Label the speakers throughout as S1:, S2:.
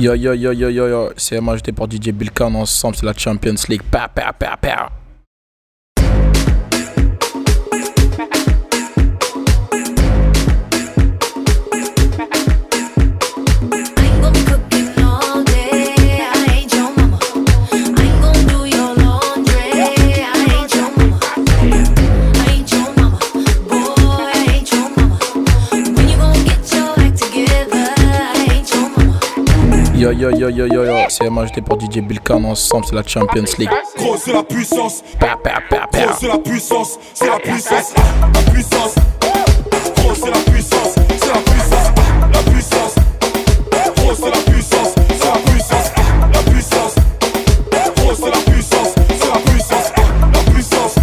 S1: Yo yo yo yo yo yo, c'est j'étais pour DJ Bilkan ensemble, c'est la Champions League. Pa pa pa pa. Yo yo yo yo yo yo, c'est moi j'étais pour DJ Bilkan ensemble, c'est la Champions League.
S2: Gros, c'est la puissance.
S1: Pa pa pa
S2: Gros, c'est la puissance. C'est la puissance. La puissance. Gros, c'est la puissance. C'est la puissance. La puissance. Gros, c'est la puissance. C'est la puissance. La puissance. Gros, c'est la puissance. C'est la puissance. La puissance.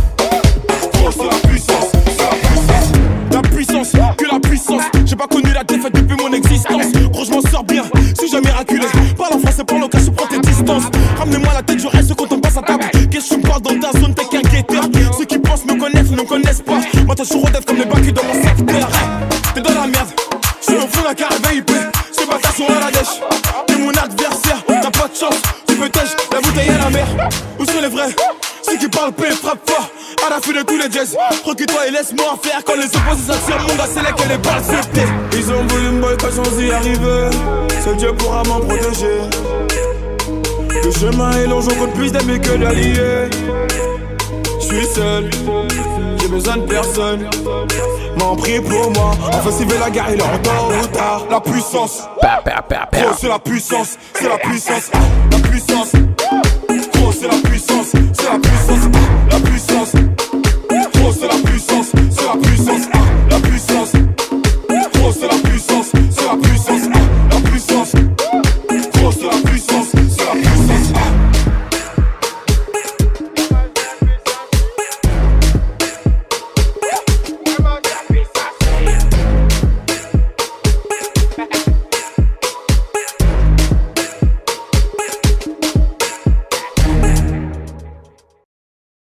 S2: Gros, c'est la puissance. C'est la puissance. La puissance, que la puissance. J'ai pas connu la défaite depuis mon existence. Gros, je m'en sors bien, si jamais miraculé. Parle en français, parle au cas, je prends tes distances. Ramenez-moi la tête, je reste quand on passe à table. Qu'est-ce que tu me parles dans ta zone, t'es qu'un guetteur. Ceux qui pensent me connaissent, ne connaissent pas. Moi, je suis rodef comme les bacs dans mon secteur. T'es dans la merde, je suis au fond de la caravane IP. Pas ta sont à la dèche. T'es mon adversaire, t'as pas de chance. Tu peux tèche, la bouteille à la mer. Où sont les vrais? Ceux qui parlent paix, frappe fort. À la fin de tous les jazz, recule-toi et laisse-moi faire. Quand les opposés s'attirent, mon gars, c'est là que les balles c'était. Ils ont voulu me boycotter sans y arriver. Seul Dieu pourra m'en protéger. Le chemin est long, j'en compte plus d'amis que d'alliés. Je suis seul, j'ai besoin de personne. M'en prie pour moi. Enfin, s'il veut la guerre, il est en tôt ou tard. La puissance,
S1: pa.
S2: c'est la puissance, c'est la puissance, la puissance. Gros, c'est la puissance, c'est la